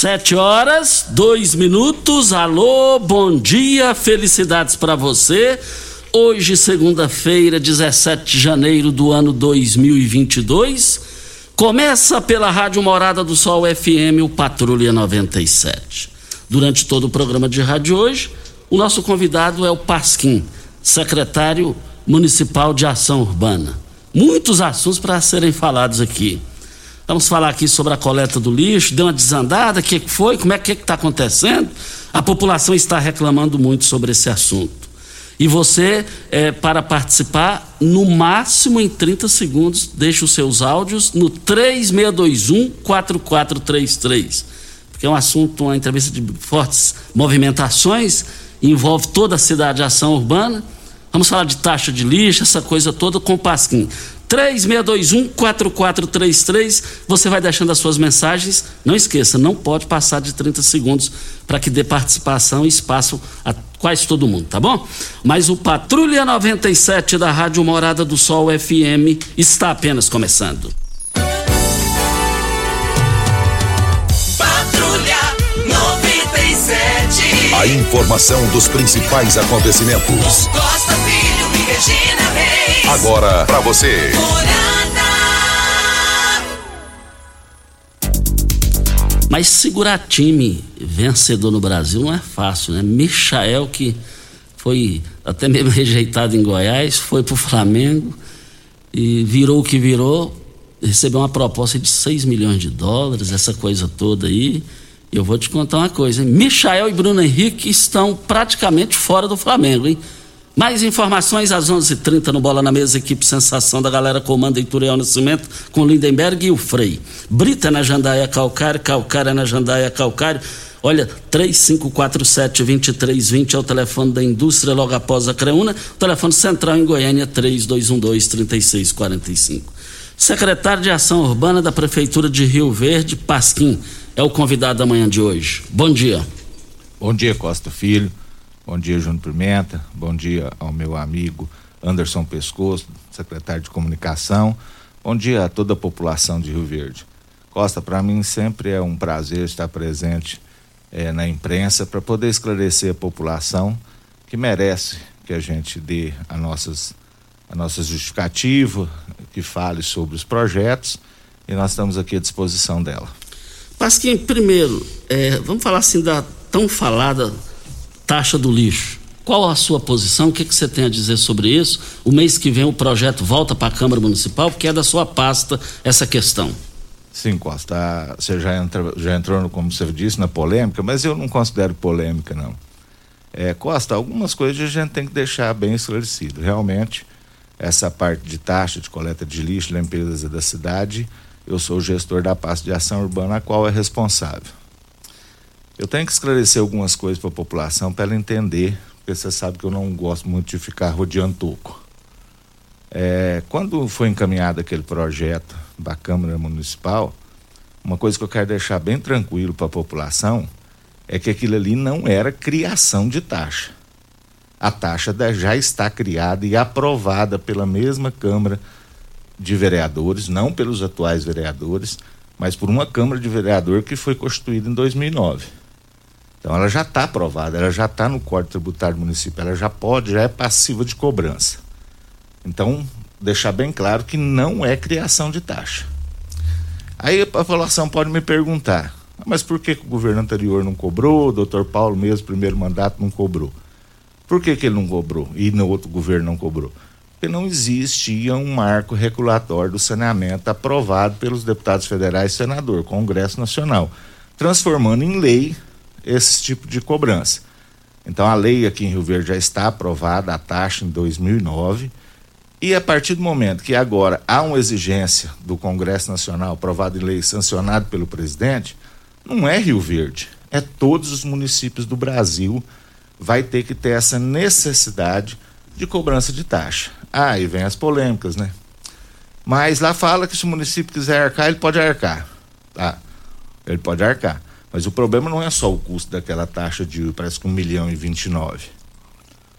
Sete horas, dois minutos. Alô, bom dia, felicidades para você. Hoje, segunda-feira, 17 de janeiro do ano 2022. Começa pela Rádio Morada do Sol FM, o Patrulha 97. Durante todo o programa de rádio hoje, o nosso convidado é o Pasquim, secretário municipal de ação urbana. Muitos assuntos para serem falados aqui. Vamos falar aqui sobre a coleta do lixo, deu uma desandada, o que foi, como é que está acontecendo? A população está reclamando muito sobre esse assunto. E você, é, para participar, no máximo em 30 segundos, deixe os seus áudios no 3621-4433. Porque é um assunto, uma entrevista de fortes movimentações, envolve toda a cidade de ação urbana. Vamos falar de taxa de lixo, essa coisa toda com o Pasquim. 3621-4433. Você vai deixando as suas mensagens. Não esqueça, não pode passar de 30 segundos para que dê participação e espaço a quase todo mundo, tá bom? Mas o Patrulha 97 da Rádio Morada do Sol FM está apenas começando. Patrulha 97. A informação dos principais acontecimentos. Costa Filho e Regina Reis. Agora para você. Mas segurar time vencedor no Brasil não é fácil, né? Michael, que foi até mesmo rejeitado em Goiás, foi pro Flamengo e virou o que virou, recebeu uma proposta de 6 milhões de dólares, essa coisa toda aí. Eu vou te contar uma coisa, hein? Michael e Bruno Henrique estão praticamente fora do Flamengo, hein? Mais informações às 11:30 h 30 no Bola na Mesa, equipe Sensação da galera comanda Ituriel Nascimento com Lindenberg e o Frei. Brita na Jandaia Calcário, Calcária na Jandaia Calcário. Olha, 3547-2320 é o telefone da indústria logo após a Creuna. O telefone central em Goiânia, 3212-3645. Secretário de Ação Urbana da Prefeitura de Rio Verde, Pasquim, é o convidado da manhã de hoje. Bom dia. Bom dia, Costa Filho. Bom dia, Júnior Pimenta. Bom dia ao meu amigo Anderson Pescoço, secretário de Comunicação. Bom dia a toda a população de Rio Verde. Costa, para mim sempre é um prazer estar presente eh, na imprensa para poder esclarecer a população que merece que a gente dê a nossas a nossa justificativa, que fale sobre os projetos e nós estamos aqui à disposição dela. Pasquim, primeiro, é, vamos falar assim da tão falada taxa do lixo. Qual a sua posição? O que, que você tem a dizer sobre isso? O mês que vem o projeto volta para a Câmara Municipal, porque é da sua pasta essa questão. Sim, Costa, você já, entra, já entrou, como você disse, na polêmica, mas eu não considero polêmica, não. É, Costa, algumas coisas a gente tem que deixar bem esclarecido. Realmente, essa parte de taxa de coleta de lixo, limpeza da cidade, eu sou o gestor da pasta de ação urbana, a qual é responsável. Eu tenho que esclarecer algumas coisas para a população para ela entender porque você sabe que eu não gosto muito de ficar rodeando toco. É, quando foi encaminhado aquele projeto da Câmara Municipal, uma coisa que eu quero deixar bem tranquilo para a população é que aquilo ali não era criação de taxa. A taxa já está criada e aprovada pela mesma Câmara de Vereadores, não pelos atuais vereadores, mas por uma Câmara de Vereador que foi constituída em 2009. Então ela já está aprovada, ela já está no Código Tributário Municipal, ela já pode, já é passiva de cobrança. Então, deixar bem claro que não é criação de taxa. Aí a população pode me perguntar, ah, mas por que, que o governo anterior não cobrou, o doutor Paulo mesmo, primeiro mandato, não cobrou? Por que, que ele não cobrou e no outro governo não cobrou? Porque não existia um marco regulatório do saneamento aprovado pelos deputados federais e senador, Congresso Nacional, transformando em lei esse tipo de cobrança. Então a lei aqui em Rio Verde já está aprovada, a taxa em 2009, e a partir do momento que agora há uma exigência do Congresso Nacional aprovada em lei sancionado pelo presidente, não é Rio Verde, é todos os municípios do Brasil vai ter que ter essa necessidade de cobrança de taxa. Aí ah, vem as polêmicas, né? Mas lá fala que se o município quiser arcar, ele pode arcar. Tá? Ele pode arcar. Mas o problema não é só o custo daquela taxa de parece que um milhão e vinte e nove.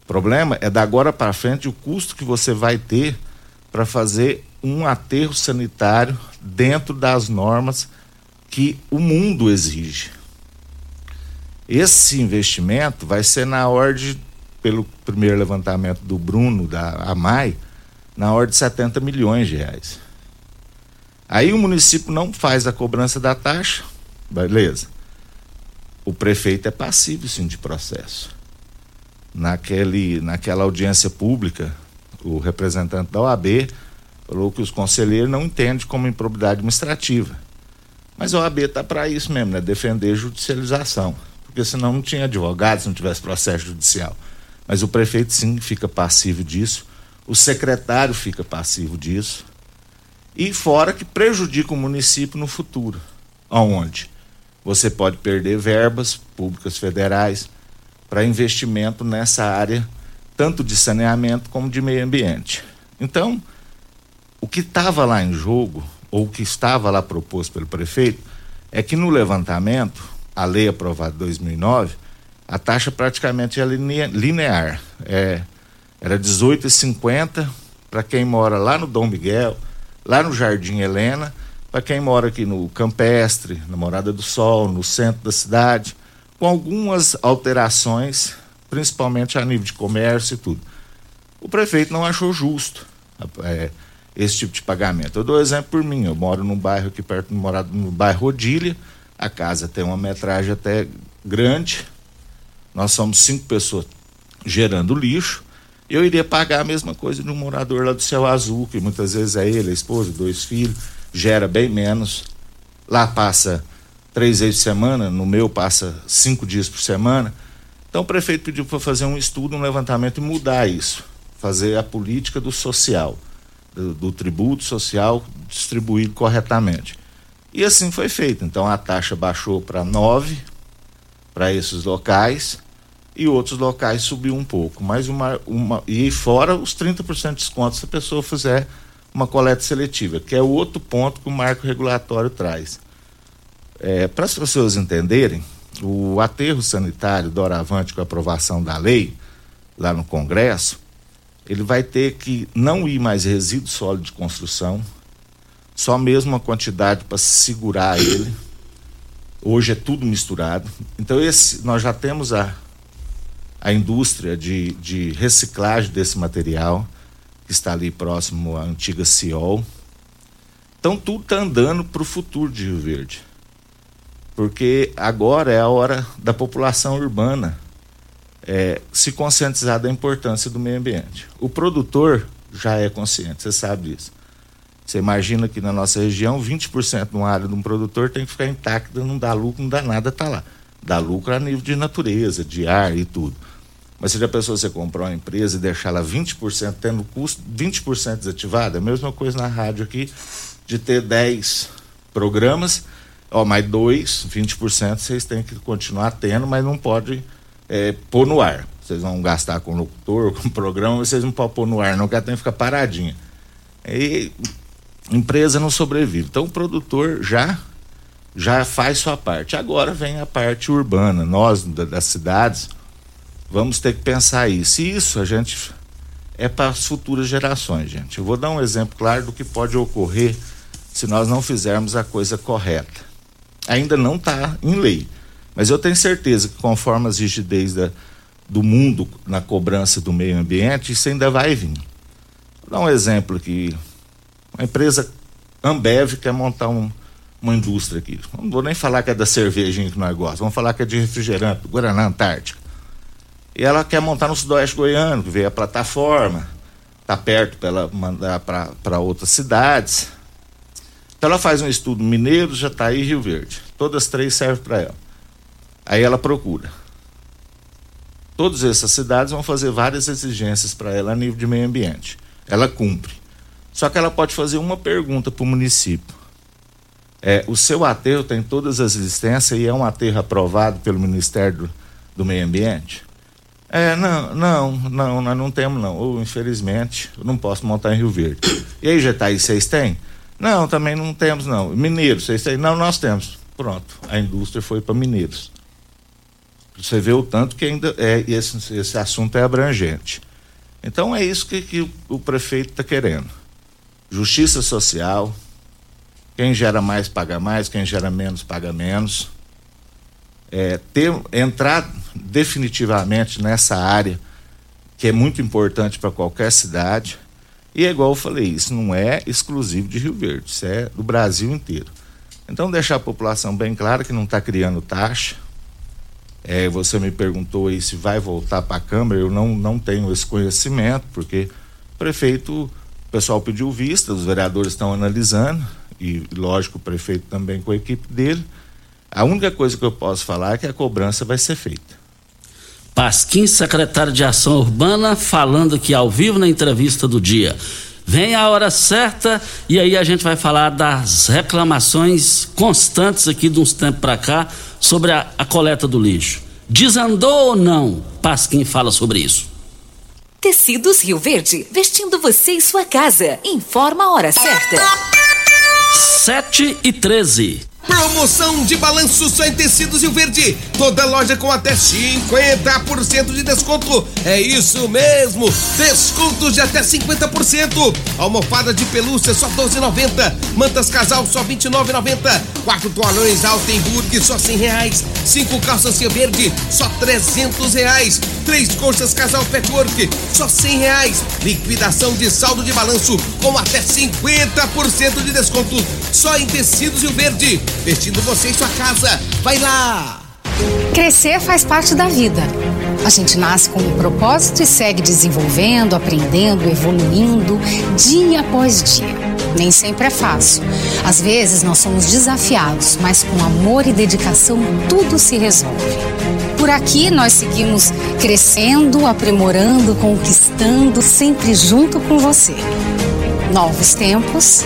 O problema é da agora para frente o custo que você vai ter para fazer um aterro sanitário dentro das normas que o mundo exige. Esse investimento vai ser na ordem, pelo primeiro levantamento do Bruno, da AMAI, na ordem de 70 milhões de reais. Aí o município não faz a cobrança da taxa, beleza o prefeito é passivo sim de processo. Naquele, naquela audiência pública, o representante da OAB falou que os conselheiros não entendem como improbidade administrativa. Mas a OAB está para isso mesmo, né? Defender judicialização. Porque senão não tinha advogado se não tivesse processo judicial. Mas o prefeito sim fica passivo disso, o secretário fica passivo disso. E fora que prejudica o município no futuro. Aonde? Você pode perder verbas públicas federais para investimento nessa área, tanto de saneamento como de meio ambiente. Então, o que estava lá em jogo, ou o que estava lá proposto pelo prefeito, é que no levantamento, a lei aprovada em 2009, a taxa praticamente é linear. É, era 18,50 para quem mora lá no Dom Miguel, lá no Jardim Helena, para quem mora aqui no Campestre, na Morada do Sol, no centro da cidade, com algumas alterações, principalmente a nível de comércio e tudo. O prefeito não achou justo é, esse tipo de pagamento. Eu dou exemplo por mim, eu moro num bairro aqui perto, morado no bairro Rodilha, a casa tem uma metragem até grande, nós somos cinco pessoas gerando lixo, eu iria pagar a mesma coisa de um morador lá do Céu Azul, que muitas vezes é ele, a esposa, dois filhos gera bem menos. Lá passa três vezes por semana, no meu passa cinco dias por semana. Então o prefeito pediu para fazer um estudo, um levantamento e mudar isso. Fazer a política do social, do, do tributo social distribuído corretamente. E assim foi feito. Então a taxa baixou para nove para esses locais e outros locais subiu um pouco. Mas uma, uma e fora os 30% de desconto se a pessoa fizer uma coleta seletiva, que é o outro ponto que o marco regulatório traz. É, Para as pessoas entenderem, o aterro sanitário doravante com a aprovação da lei, lá no Congresso, ele vai ter que não ir mais resíduo sólido de construção, só mesmo uma quantidade para segurar ele. Hoje é tudo misturado. Então, esse, nós já temos a, a indústria de, de reciclagem desse material que está ali próximo à antiga Ciol. Então tudo está andando para o futuro de Rio Verde. Porque agora é a hora da população urbana é, se conscientizar da importância do meio ambiente. O produtor já é consciente, você sabe disso. Você imagina que na nossa região, 20% de uma área de um produtor tem que ficar intacta, não dá lucro, não dá nada, tá lá. Dá lucro a nível de natureza, de ar e tudo. Mas se a pessoa você comprar uma empresa e deixar ela 20% tendo custo, 20% desativada, é a mesma coisa na rádio aqui, de ter 10 programas, ó, mais dois, 20% vocês têm que continuar tendo, mas não pode é, pôr no ar. vocês vão gastar com locutor, com programa, vocês não podem pôr no ar, não, que tem que ficar paradinha. Aí, empresa não sobrevive. Então, o produtor já já faz sua parte. Agora vem a parte urbana. Nós, da, das cidades, vamos ter que pensar isso. E isso a gente é para as futuras gerações, gente. Eu vou dar um exemplo claro do que pode ocorrer se nós não fizermos a coisa correta. Ainda não está em lei, mas eu tenho certeza que conforme as rigidez da, do mundo na cobrança do meio ambiente, isso ainda vai vir. Vou dar um exemplo aqui. Uma empresa Ambev quer montar um, uma indústria aqui. Não vou nem falar que é da cervejinha que nós gostamos, vamos falar que é de refrigerante, Guaraná Antártica. E ela quer montar no Sudoeste Goiano, que veio a plataforma, está perto para ela mandar para outras cidades. Então ela faz um estudo Mineiro, Jataí e Rio Verde. Todas três servem para ela. Aí ela procura. Todas essas cidades vão fazer várias exigências para ela a nível de meio ambiente. Ela cumpre. Só que ela pode fazer uma pergunta para o município. É, o seu aterro tem todas as licenças e é um aterro aprovado pelo Ministério do, do Meio Ambiente? É, não, não, não, nós não temos não. Ou, infelizmente, eu não posso montar em Rio Verde. E aí, Jetaí, vocês têm? Não, também não temos não. Mineiros, vocês têm? Não, nós temos. Pronto, a indústria foi para Mineiros. Você vê o tanto que ainda é esse, esse assunto é abrangente. Então é isso que, que o, o prefeito está querendo. Justiça social, quem gera mais paga mais, quem gera menos paga menos. É, ter, entrar definitivamente nessa área que é muito importante para qualquer cidade. E é igual eu falei, isso não é exclusivo de Rio Verde, isso é do Brasil inteiro. Então deixar a população bem clara que não está criando taxa. É, você me perguntou aí se vai voltar para a Câmara, eu não, não tenho esse conhecimento, porque o prefeito, o pessoal pediu vista, os vereadores estão analisando, e lógico o prefeito também com a equipe dele. A única coisa que eu posso falar é que a cobrança vai ser feita. Pasquim, secretário de Ação Urbana, falando aqui ao vivo na entrevista do dia. Vem a hora certa e aí a gente vai falar das reclamações constantes aqui de uns tempos para cá sobre a, a coleta do lixo. Desandou ou não? Pasquim fala sobre isso. Tecidos Rio Verde, vestindo você e sua casa. Informa a hora certa. 7 e 13. Promoção de balanço só em tecidos e o verde. Toda loja com até 50% de desconto. É isso mesmo. Descontos de até 50%. Almofada de pelúcia só 12,90. Mantas casal só 29,90. Quatro toalhões Altenburg só 100 reais. Cinco calças Cia Verde só 300 reais. Três colchas casal Petwork só 100 reais. Liquidação de saldo de balanço com até 50% de desconto. Só em tecidos e o verde vestindo você em sua casa. Vai lá! Crescer faz parte da vida. A gente nasce com um propósito e segue desenvolvendo, aprendendo, evoluindo, dia após dia. Nem sempre é fácil. Às vezes nós somos desafiados, mas com amor e dedicação tudo se resolve. Por aqui nós seguimos crescendo, aprimorando, conquistando, sempre junto com você. Novos tempos,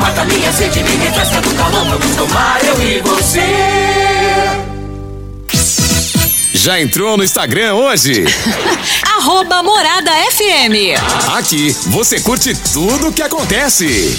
Mata minha sede, me refresca do calor. Vamos tomar eu e você. Já entrou no Instagram hoje? Arroba Morada FM. Aqui você curte tudo o que acontece.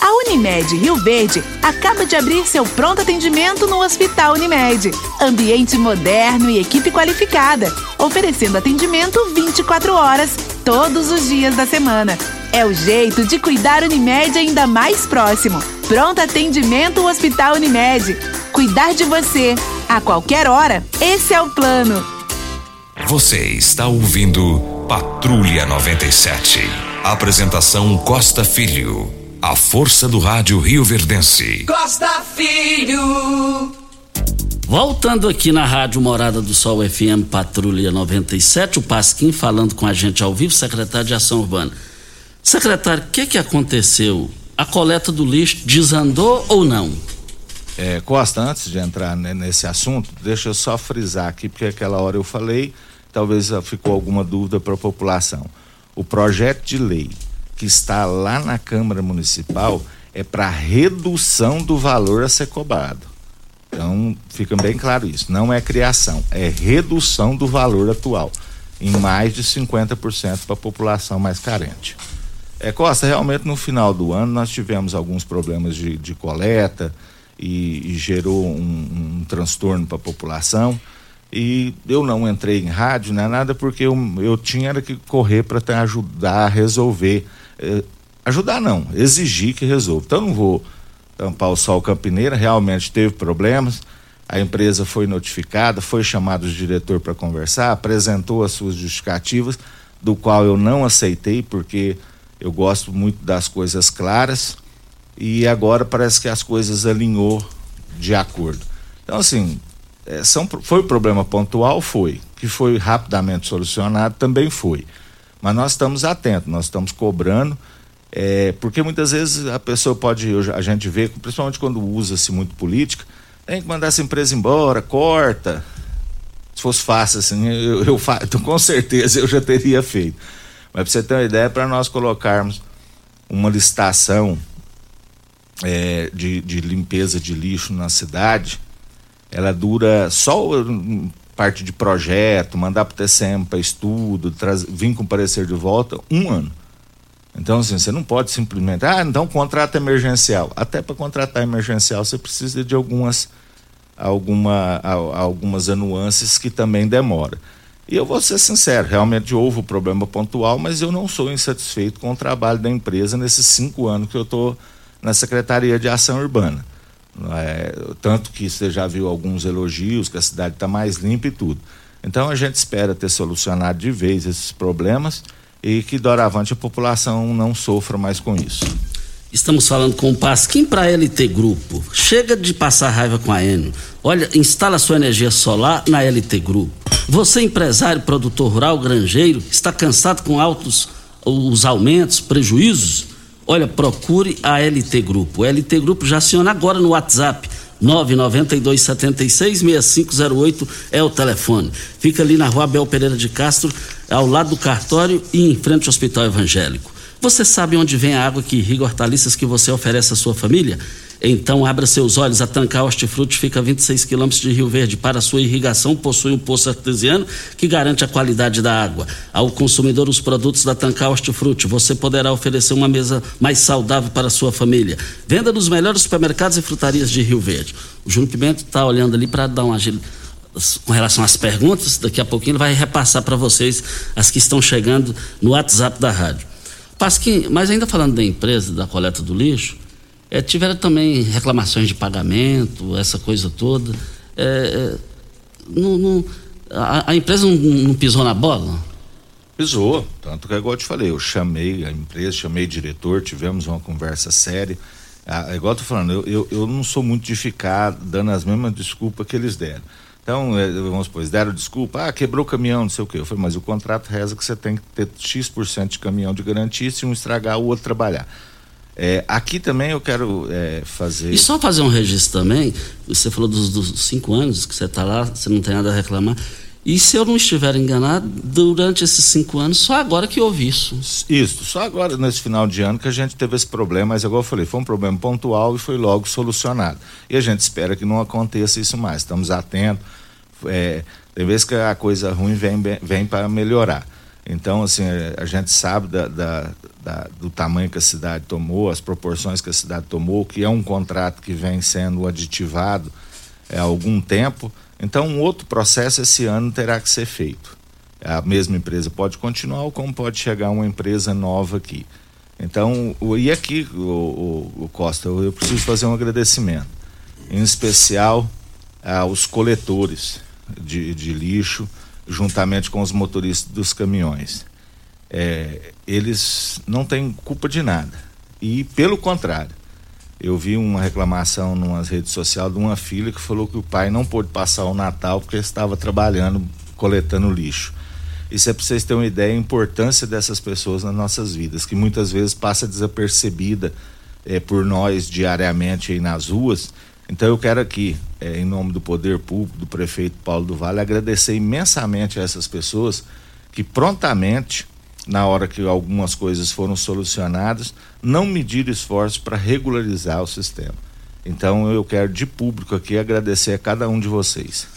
A Unimed Rio Verde acaba de abrir seu pronto atendimento no Hospital Unimed. Ambiente moderno e equipe qualificada, oferecendo atendimento 24 horas, todos os dias da semana. É o jeito de cuidar Unimed ainda mais próximo. Pronto atendimento Hospital Unimed. Cuidar de você a qualquer hora. Esse é o plano. Você está ouvindo Patrulha 97. Apresentação Costa Filho. A força do rádio Rio Verdense. Costa Filho. Voltando aqui na Rádio Morada do Sol FM Patrulha 97, o Pasquim falando com a gente ao vivo, secretário de Ação Urbana. Secretário, o que, que aconteceu? A coleta do lixo desandou ou não? É, Costa, antes de entrar nesse assunto, deixa eu só frisar aqui, porque aquela hora eu falei, talvez ficou alguma dúvida para a população. O projeto de lei que está lá na Câmara Municipal é para redução do valor a ser cobrado. Então, fica bem claro isso. Não é criação, é redução do valor atual, em mais de 50% para a população mais carente. É, Costa, realmente no final do ano nós tivemos alguns problemas de, de coleta e, e gerou um, um transtorno para a população. E eu não entrei em rádio, não é nada, porque eu, eu tinha que correr para ajudar a resolver. Eh, ajudar não, exigir que resolva. Então não vou tampar o sol campineira, realmente teve problemas. A empresa foi notificada, foi chamado o diretor para conversar, apresentou as suas justificativas, do qual eu não aceitei, porque eu gosto muito das coisas claras e agora parece que as coisas alinhou de acordo. Então, assim, é, são, foi problema pontual? Foi. Que foi rapidamente solucionado? Também foi. Mas nós estamos atentos, nós estamos cobrando, é, porque muitas vezes a pessoa pode, a gente vê, principalmente quando usa-se muito política, tem que mandar essa empresa embora, corta. Se fosse fácil assim, eu, eu, com certeza eu já teria feito. Mas para você ter uma ideia, para nós colocarmos uma licitação é, de, de limpeza de lixo na cidade, ela dura só parte de projeto, mandar para o TCM para estudo, traz, vir com parecer de volta, um ano. Então, assim, você não pode simplesmente, ah, então contrato emergencial. Até para contratar emergencial você precisa de algumas, alguma, algumas anuances que também demora. E eu vou ser sincero, realmente houve o um problema pontual, mas eu não sou insatisfeito com o trabalho da empresa nesses cinco anos que eu estou na Secretaria de Ação Urbana. É, tanto que você já viu alguns elogios, que a cidade está mais limpa e tudo. Então a gente espera ter solucionado de vez esses problemas e que doravante a população não sofra mais com isso. Estamos falando com o Pasquim para LT Grupo. Chega de passar raiva com a Enio. Olha, instala sua energia solar na LT Grupo. Você, empresário, produtor rural, granjeiro, está cansado com altos os aumentos, prejuízos? Olha, procure a LT Grupo. O LT Grupo já aciona agora no WhatsApp. 992766508 é o telefone. Fica ali na rua Abel Pereira de Castro, ao lado do cartório e em frente ao Hospital Evangélico. Você sabe onde vem a água que irriga hortaliças que você oferece à sua família? Então abra seus olhos, a Tancar Hortifruti fica a 26 quilômetros de Rio Verde. Para sua irrigação, possui um poço artesiano que garante a qualidade da água. Ao consumidor, os produtos da Tancar Hortifruti, você poderá oferecer uma mesa mais saudável para a sua família. Venda nos melhores supermercados e frutarias de Rio Verde. O Júnior Pimenta está olhando ali para dar uma com relação às perguntas, daqui a pouquinho ele vai repassar para vocês as que estão chegando no WhatsApp da rádio. Pasquim, mas ainda falando da empresa, da coleta do lixo, é, tiveram também reclamações de pagamento, essa coisa toda. É, é não, não, a, a, empresa não, não, pisou na bola? Pisou, tanto que igual eu te falei, eu chamei a empresa, chamei o diretor, tivemos uma conversa séria. Ah, igual eu tô falando, eu, eu, eu não sou muito de ficar dando as mesmas desculpas que eles deram. Então, é, vamos supor, deram desculpa, ah, quebrou o caminhão, não sei o quê. Eu falei, mas o contrato reza que você tem que ter X% de caminhão de garantia, se um estragar, o outro trabalhar. É, aqui também eu quero é, fazer. E só fazer um registro também, você falou dos, dos cinco anos que você está lá, você não tem nada a reclamar. E se eu não estiver enganado, durante esses cinco anos, só agora que houve isso. Isso, só agora, nesse final de ano, que a gente teve esse problema, mas igual eu falei, foi um problema pontual e foi logo solucionado. E a gente espera que não aconteça isso mais. Estamos atentos. É, tem vezes que a coisa ruim vem, vem para melhorar. Então, assim, a, a gente sabe da, da, da, do tamanho que a cidade tomou, as proporções que a cidade tomou, que é um contrato que vem sendo aditivado é, há algum tempo. Então, um outro processo esse ano terá que ser feito. A mesma empresa pode continuar, ou como pode chegar uma empresa nova aqui. Então, o, e aqui, o, o, o Costa, eu, eu preciso fazer um agradecimento, em especial aos coletores de, de lixo, juntamente com os motoristas dos caminhões. É, eles não têm culpa de nada. E, pelo contrário, eu vi uma reclamação nas redes sociais de uma filha que falou que o pai não pôde passar o Natal porque estava trabalhando coletando lixo. Isso é para vocês terem uma ideia da importância dessas pessoas nas nossas vidas, que muitas vezes passa desapercebida é, por nós diariamente aí nas ruas. Então eu quero aqui, é, em nome do poder público, do prefeito Paulo do Vale, agradecer imensamente a essas pessoas que prontamente, na hora que algumas coisas foram solucionadas, não mediram esforços para regularizar o sistema. Então eu quero de público aqui agradecer a cada um de vocês.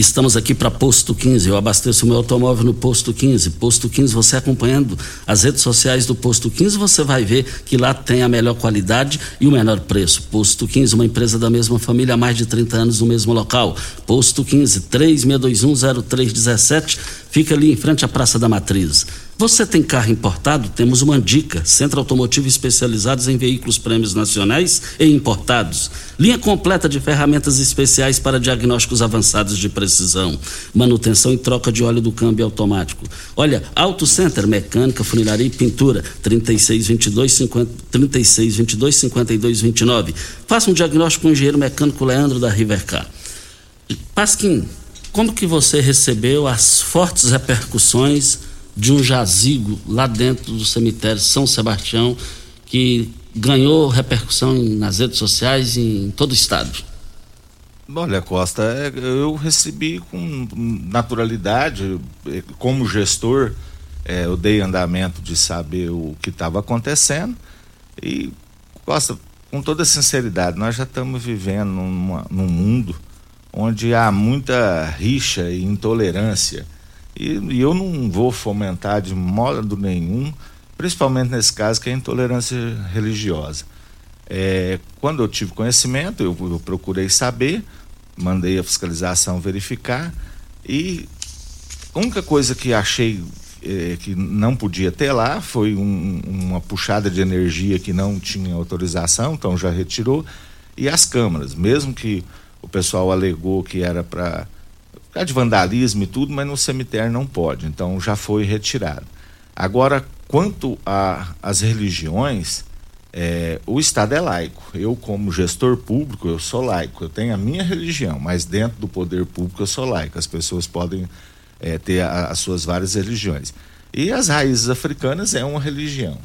Estamos aqui para Posto 15. Eu abasteço meu automóvel no Posto 15. Posto 15, você acompanhando as redes sociais do Posto 15, você vai ver que lá tem a melhor qualidade e o menor preço. Posto 15, uma empresa da mesma família há mais de 30 anos no mesmo local. Posto 15, 36210317 fica ali em frente à Praça da Matriz. Você tem carro importado? Temos uma dica: Centro Automotivo especializados em veículos prêmios nacionais e importados. Linha completa de ferramentas especiais para diagnósticos avançados de precisão, manutenção e troca de óleo do câmbio automático. Olha, Auto Center, mecânica, funilaria e pintura, 3622 50, 3622 5229. Faça um diagnóstico com o engenheiro mecânico Leandro da Rivercar. Pasquim, como que você recebeu as fortes repercussões de um jazigo lá dentro do cemitério São Sebastião que ganhou repercussão nas redes sociais em todo o estado? Olha, Costa, é, eu recebi com naturalidade, como gestor, é, eu dei andamento de saber o que estava acontecendo e, Costa, com toda sinceridade, nós já estamos vivendo numa, num mundo onde há muita rixa e intolerância. E, e, eu não vou fomentar de modo nenhum, principalmente nesse caso, que é a intolerância religiosa. É, quando eu tive conhecimento, eu, eu, procurei saber, mandei a fiscalização verificar e a única coisa que achei é, que não podia ter lá foi um, uma puxada de energia que não tinha autorização, então já retirou, e as câmaras, mesmo que o pessoal alegou que era para de vandalismo e tudo, mas no cemitério não pode, então já foi retirado. Agora, quanto às religiões, é, o Estado é laico. Eu, como gestor público, eu sou laico. Eu tenho a minha religião, mas dentro do poder público eu sou laico. As pessoas podem é, ter a, as suas várias religiões. E as raízes africanas é uma religião.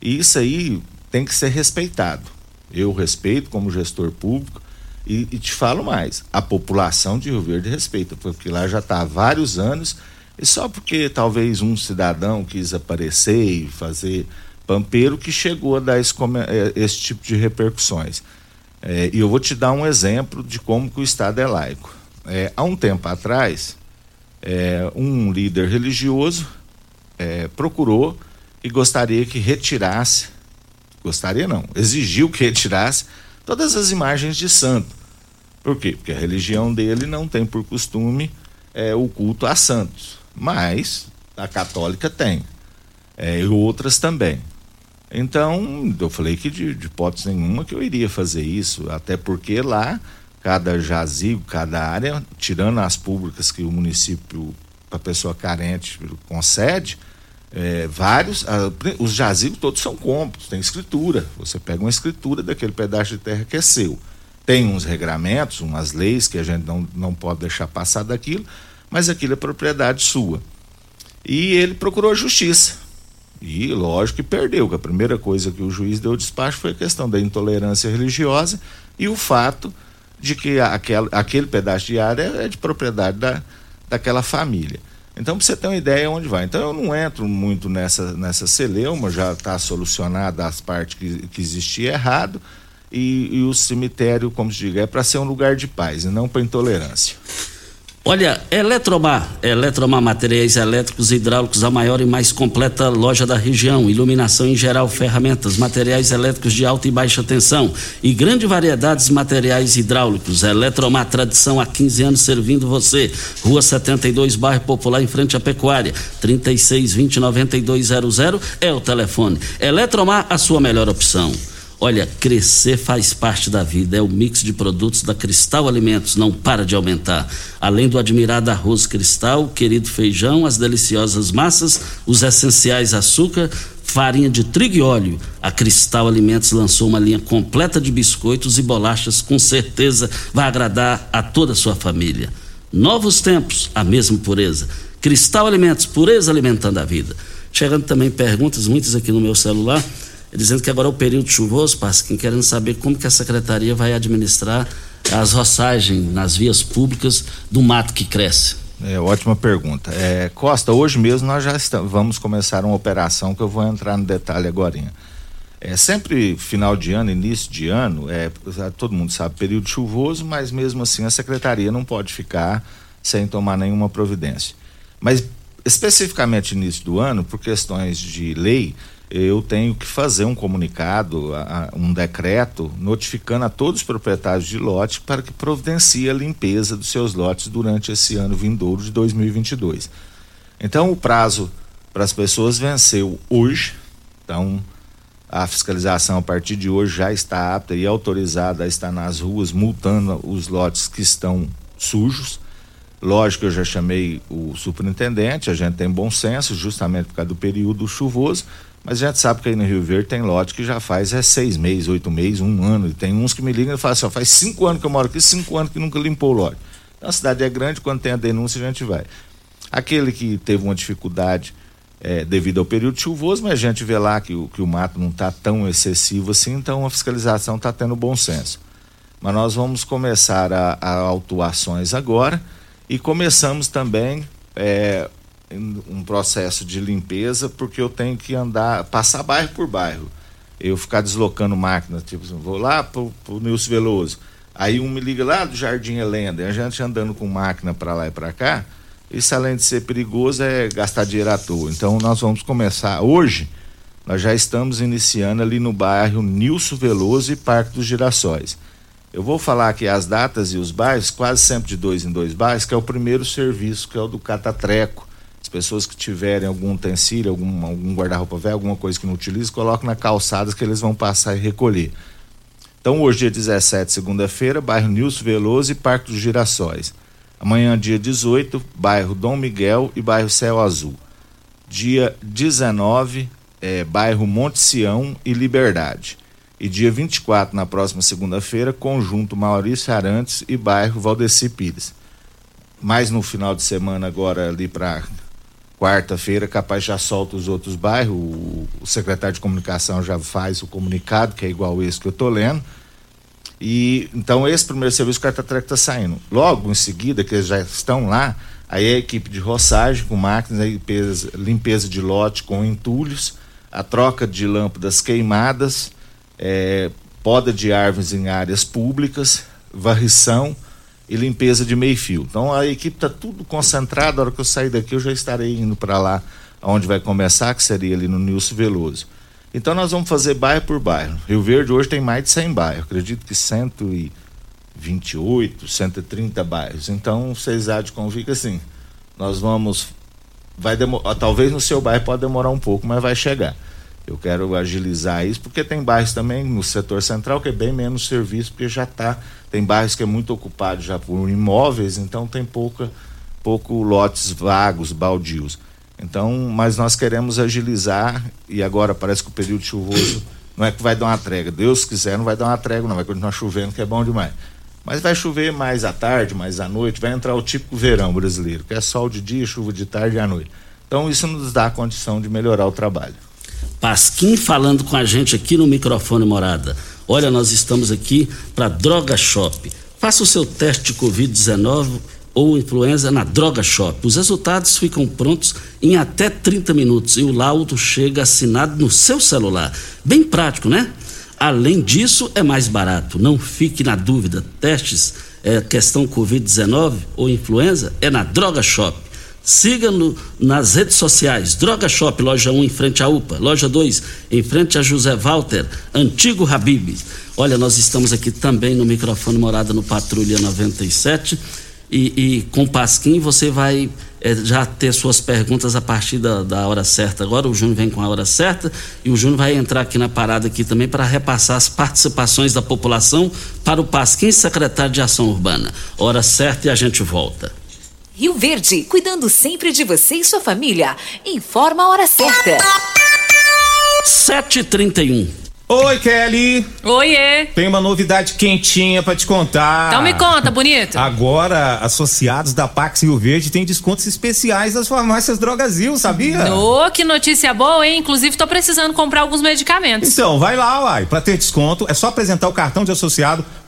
E isso aí tem que ser respeitado. Eu respeito como gestor público, e, e, te falo mais, a população de Rio Verde respeita, porque lá já está há vários anos, e só porque talvez um cidadão quis aparecer e fazer pampeiro que chegou a dar esse, é, esse tipo de repercussões. É, e eu vou te dar um exemplo de como o Estado é laico. É, há um tempo atrás, é, um líder religioso procurou e gostaria que retirasse, gostaria não, exigiu que retirasse todas as imagens de santo. Por quê? Porque a religião dele não tem por costume é, o culto a santos, mas a católica tem, é, e outras também. Então, eu falei que de, de hipótese nenhuma que eu iria fazer isso, até porque lá, cada jazigo, cada área, tirando as públicas que o município, para pessoa carente, concede, é, vários, a, os jazigos todos são compros, tem escritura. Você pega uma escritura daquele pedaço de terra que é seu tem uns regramentos, umas leis que a gente não, não pode deixar passar daquilo, mas aquilo é propriedade sua. E ele procurou a justiça. E lógico que perdeu, que a primeira coisa que o juiz deu despacho foi a questão da intolerância religiosa e o fato de que aquele, aquele pedaço de área é de propriedade da, daquela família. Então, para você ter uma ideia onde vai. Então, eu não entro muito nessa, nessa celeuma, já está solucionada as partes que, que existia errado e, e o cemitério, como se diga, é para ser um lugar de paz e não para intolerância. Olha, Eletromar, Eletromar Materiais Elétricos e Hidráulicos, a maior e mais completa loja da região. Iluminação em geral, ferramentas, materiais elétricos de alta e baixa tensão e grande variedade de materiais hidráulicos. Eletromar, tradição há 15 anos servindo você. Rua 72, bairro Popular, em frente à Pecuária. 3620-9200 é o telefone. Eletromar, a sua melhor opção. Olha, crescer faz parte da vida. É o mix de produtos da Cristal Alimentos, não para de aumentar. Além do admirado arroz cristal, querido feijão, as deliciosas massas, os essenciais açúcar, farinha de trigo e óleo. A Cristal Alimentos lançou uma linha completa de biscoitos e bolachas, com certeza vai agradar a toda a sua família. Novos tempos, a mesma pureza. Cristal Alimentos, pureza alimentando a vida. Chegando também perguntas, muitas aqui no meu celular dizendo que agora é o período chuvoso, Pasquim, querendo saber como que a secretaria vai administrar as roçagens nas vias públicas do mato que cresce. É, ótima pergunta. É, Costa, hoje mesmo nós já estamos, vamos começar uma operação que eu vou entrar no detalhe agora. É sempre final de ano, início de ano, é, todo mundo sabe, período chuvoso, mas mesmo assim a secretaria não pode ficar sem tomar nenhuma providência. Mas especificamente início do ano, por questões de lei, eu tenho que fazer um comunicado, um decreto, notificando a todos os proprietários de lote para que providencie a limpeza dos seus lotes durante esse ano vindouro de 2022. Então, o prazo para as pessoas venceu hoje. Então, a fiscalização a partir de hoje já está apta e autorizada a estar nas ruas multando os lotes que estão sujos. Lógico que eu já chamei o superintendente, a gente tem bom senso, justamente por causa do período chuvoso mas gente sabe que aí no Rio Verde tem lote que já faz é seis meses, oito meses, um ano. E tem uns que me ligam e falam assim: ó, faz cinco anos que eu moro aqui, cinco anos que nunca limpou o lote. Então a cidade é grande, quando tem a denúncia a gente vai. Aquele que teve uma dificuldade é, devido ao período chuvoso, mas a gente vê lá que o, que o mato não está tão excessivo assim, então a fiscalização está tendo bom senso. Mas nós vamos começar a, a autuações agora e começamos também é, um processo de limpeza porque eu tenho que andar, passar bairro por bairro. Eu ficar deslocando máquina, tipo, assim, vou lá pro, pro Nilson Veloso. Aí um me liga lá do Jardim Helena, a gente andando com máquina para lá e para cá. Isso além de ser perigoso é gastar dinheiro à toa. Então nós vamos começar hoje. Nós já estamos iniciando ali no bairro Nilson Veloso e Parque dos Girassóis. Eu vou falar aqui as datas e os bairros, quase sempre de dois em dois bairros, que é o primeiro serviço, que é o do Catatreco as pessoas que tiverem algum utensílio, algum, algum guarda-roupa velho, alguma coisa que não utilize, coloquem na calçada que eles vão passar e recolher. Então, hoje, dia 17, segunda-feira, bairro Nilson Veloso e Parque dos Girassóis. Amanhã, dia 18, bairro Dom Miguel e bairro Céu Azul. Dia 19, é, bairro Monte Sião e Liberdade. E dia 24, na próxima segunda-feira, conjunto Maurício Arantes e bairro Valdeci Pires. Mais no final de semana, agora ali para quarta-feira, capaz já solta os outros bairros. O, o, secretário de comunicação já faz o comunicado, que é igual esse que eu tô lendo. E então esse primeiro serviço o Cartatrec está saindo. Logo em seguida, que eles já estão lá, aí a equipe de roçagem com máquinas, limpeza, limpeza de lote com entulhos, a troca de lâmpadas queimadas, é, poda de árvores em áreas públicas, varrição e limpeza de meio fio. Então a equipe está tudo concentrada. A hora que eu sair daqui, eu já estarei indo para lá, onde vai começar, que seria ali no Nilson Veloso. Então nós vamos fazer bairro por bairro. Rio Verde hoje tem mais de 100 bairros, acredito que 128, 130 bairros. Então vocês há de convir que assim, nós vamos. Vai demorar, talvez no seu bairro pode demorar um pouco, mas vai chegar. Eu quero agilizar isso, porque tem bairros também no setor central que é bem menos serviço, porque já está. Tem bairros que é muito ocupado já por imóveis, então tem pouca, pouco lotes vagos, baldios. Então, mas nós queremos agilizar e agora parece que o período chuvoso não é que vai dar uma trégua. Deus quiser, não vai dar uma trégua, não. Vai continuar chovendo, que é bom demais. Mas vai chover mais à tarde, mais à noite, vai entrar o típico verão brasileiro, que é sol de dia, chuva de tarde e à noite. Então, isso nos dá a condição de melhorar o trabalho. Pasquim falando com a gente aqui no microfone morada. Olha, nós estamos aqui para Droga Shop. Faça o seu teste de Covid-19 ou influenza na Droga Shop. Os resultados ficam prontos em até 30 minutos e o laudo chega assinado no seu celular. Bem prático, né? Além disso, é mais barato. Não fique na dúvida. Testes é, questão Covid-19 ou influenza, é na Droga Shop. Siga no, nas redes sociais. Droga Shop, loja 1 em frente à UPA. Loja 2 em frente a José Walter, antigo Habib. Olha, nós estamos aqui também no microfone Morada no Patrulha 97. E, e com o Pasquim você vai é, já ter suas perguntas a partir da, da, hora certa. Agora o Júnior vem com a hora certa e o Júnior vai entrar aqui na parada aqui também para repassar as participações da população para o Pasquim, secretário de Ação Urbana. Hora certa e a gente volta. Rio Verde, cuidando sempre de você e sua família. Informa a hora certa. 7h31. Oi, Kelly. Oiê. Tem uma novidade quentinha para te contar. Então me conta, bonito. Agora, associados da Pax Rio Verde têm descontos especiais nas farmácias Drogazil, sabia? Ô, oh, que notícia boa, hein? Inclusive, tô precisando comprar alguns medicamentos. Então, vai lá, uai. Pra ter desconto, é só apresentar o cartão de associado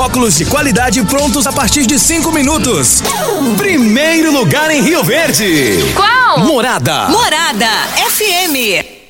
óculos de qualidade prontos a partir de cinco minutos. Primeiro lugar em Rio Verde. Qual? Morada. Morada FM.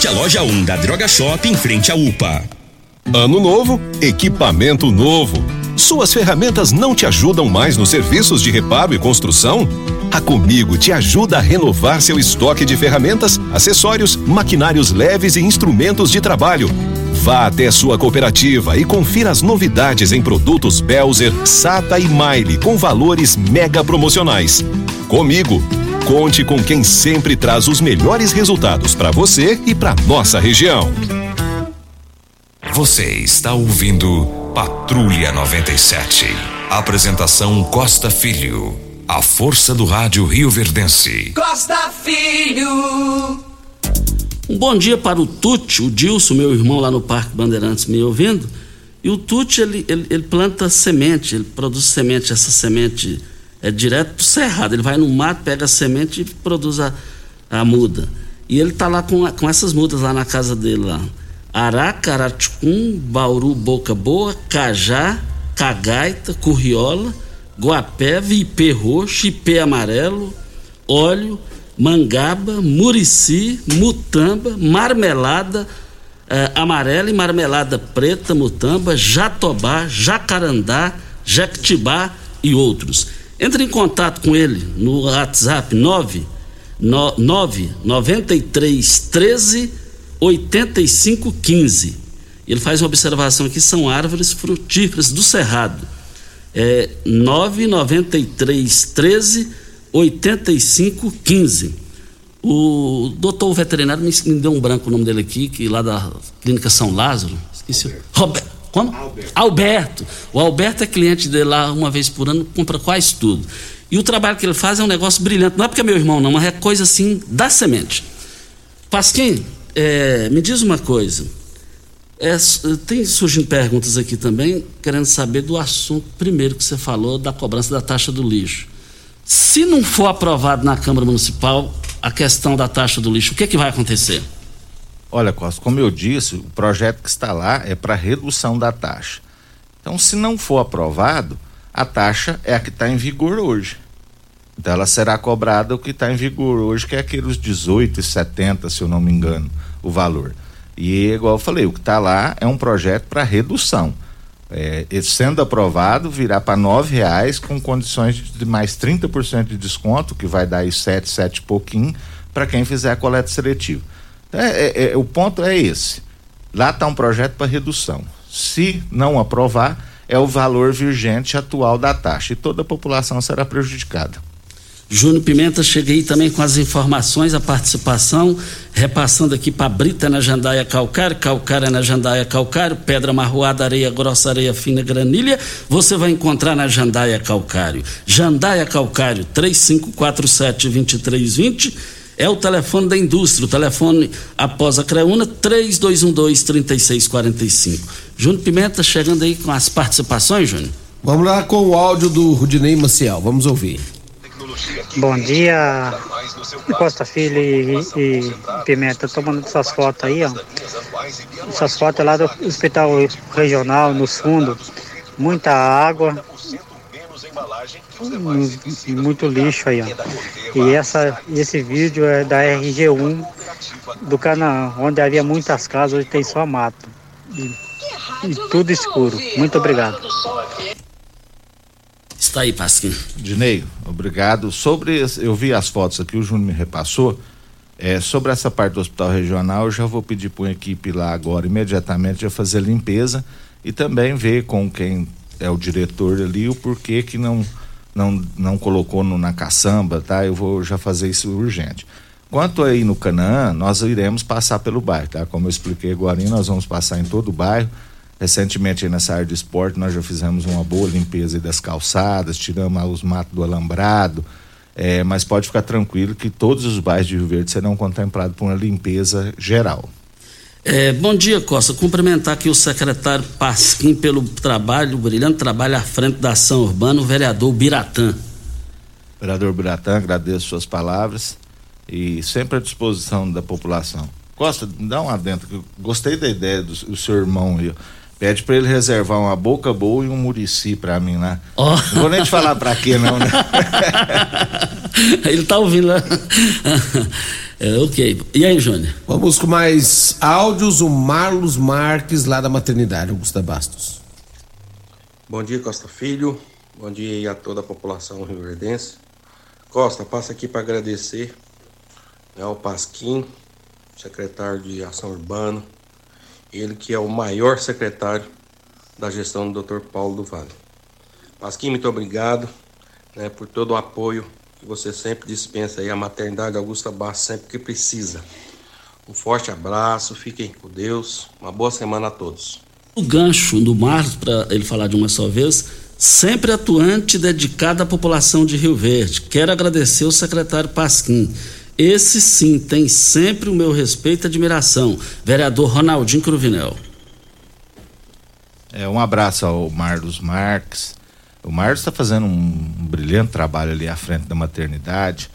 Visite a loja 1 da Droga Shop em frente à UPA. Ano novo, equipamento novo. Suas ferramentas não te ajudam mais nos serviços de reparo e construção? A Comigo te ajuda a renovar seu estoque de ferramentas, acessórios, maquinários leves e instrumentos de trabalho. Vá até sua cooperativa e confira as novidades em produtos Belzer, Sata e Maile com valores mega promocionais. Comigo, Conte com quem sempre traz os melhores resultados para você e para nossa região. Você está ouvindo Patrulha 97. Apresentação Costa Filho. A força do rádio Rio Verdense. Costa Filho. Um bom dia para o Tuti, o Dilson, meu irmão lá no Parque Bandeirantes, me ouvindo. E o Tuti, ele, ele, ele planta semente, ele produz semente, essa semente é direto pro cerrado. Ele vai no mato, pega a semente e produz a, a muda. E ele tá lá com, com essas mudas lá na casa dele lá. Ará, Bauru, Boca Boa, Cajá, Cagaita, Curriola, Guapé, Ipê Roxo, Ipê Amarelo, Óleo, Mangaba, Murici, Mutamba, Marmelada eh, Amarela e Marmelada Preta, Mutamba, Jatobá, Jacarandá, Jequitibá e outros. Entre em contato com ele no WhatsApp 9 9 93 13 85 15. Ele faz uma observação aqui: são árvores frutíferas do Cerrado. É 993 13 85 15. O doutor veterinário me, me deu um branco o nome dele aqui, que lá da Clínica São Lázaro. Esqueci. Roberto. Como? Alberto. Alberto. O Alberto é cliente dele lá uma vez por ano, compra quase tudo. E o trabalho que ele faz é um negócio brilhante. Não é porque é meu irmão, não, mas é coisa assim da semente. Pasquim, é, me diz uma coisa. É, tem surgindo perguntas aqui também, querendo saber do assunto primeiro que você falou, da cobrança da taxa do lixo. Se não for aprovado na Câmara Municipal, a questão da taxa do lixo? O que, que vai acontecer? Olha, Costa, como eu disse, o projeto que está lá é para redução da taxa. Então, se não for aprovado, a taxa é a que está em vigor hoje. Então, ela será cobrada o que está em vigor hoje, que é aqueles 18,70, se eu não me engano, o valor. E, igual eu falei, o que está lá é um projeto para redução. É, sendo aprovado, virá para nove reais com condições de mais 30% de desconto, que vai dar aí sete, sete pouquinho, para quem fizer a coleta seletiva. É, é, é, o ponto é esse. Lá está um projeto para redução. Se não aprovar, é o valor vigente atual da taxa e toda a população será prejudicada. Júnior Pimenta, cheguei também com as informações, a participação, repassando aqui para Brita na Jandaia Calcário, Calcária na Jandaia Calcário, Pedra Marroada, Areia Grossa, Areia Fina, Granilha, você vai encontrar na Jandaia Calcário. Jandaia Calcário, 3547-2320, é o telefone da indústria, o telefone após a Creuna, 3212-3645. Júnior Pimenta chegando aí com as participações, Júnior. Vamos lá com o áudio do Rudinei Maciel, vamos ouvir. Bom dia, Costa Filho e, e Pimenta. Estou mandando essas fotos aí, ó. Essas fotos lá do Hospital Regional, no fundo. Muita água, muito lixo aí, ó. E essa, esse vídeo é da RG1 do Canaã, onde havia muitas casas, hoje tem só mato. E, e tudo escuro. Muito obrigado. Está aí, Pasquim. Dinei, obrigado. Sobre, eu vi as fotos aqui, o Júnior me repassou. É, sobre essa parte do hospital regional, eu já vou pedir para uma equipe lá agora, imediatamente, já fazer a limpeza e também ver com quem é o diretor ali o porquê que não não, não colocou no, na caçamba, tá? Eu vou já fazer isso urgente. Quanto aí no Canaã, nós iremos passar pelo bairro, tá? Como eu expliquei agora, nós vamos passar em todo o bairro. Recentemente nessa área de esporte nós já fizemos uma boa limpeza das calçadas, tiramos os matos do alambrado, é, mas pode ficar tranquilo que todos os bairros de Rio Verde serão contemplados por uma limpeza geral. É, bom dia, Costa. Cumprimentar aqui o secretário Pasquim pelo trabalho, brilhante trabalho à frente da ação urbana, o vereador Biratã. Vereador Biratã, agradeço suas palavras e sempre à disposição da população. Costa, dá um adentro, gostei da ideia do, do seu irmão aí. Pede para ele reservar uma boca boa e um murici para mim lá. Oh. Não vou nem te falar para quê, não, né? ele tá ouvindo lá. É, ok. E aí, Júnior? Vamos com mais áudios. O Marlos Marques, lá da maternidade, Augusta Bastos. Bom dia, Costa Filho. Bom dia a toda a população rio-verdense. Costa, passa aqui para agradecer né, ao Pasquim, secretário de Ação Urbana, ele que é o maior secretário da gestão do Dr. Paulo do Vale. Pasquim, muito obrigado né, por todo o apoio que você sempre dispensa aí a maternidade Augusta Bastos sempre que precisa. Um forte abraço, fiquem com Deus, uma boa semana a todos. O gancho do Marcos, para ele falar de uma só vez, sempre atuante e dedicado à população de Rio Verde. Quero agradecer o secretário Pasquim. Esse sim tem sempre o meu respeito e admiração. Vereador Ronaldinho Cruvinel. É, um abraço ao Marlos Marques, o Marcos está fazendo um, um, brilhante trabalho ali à frente da maternidade,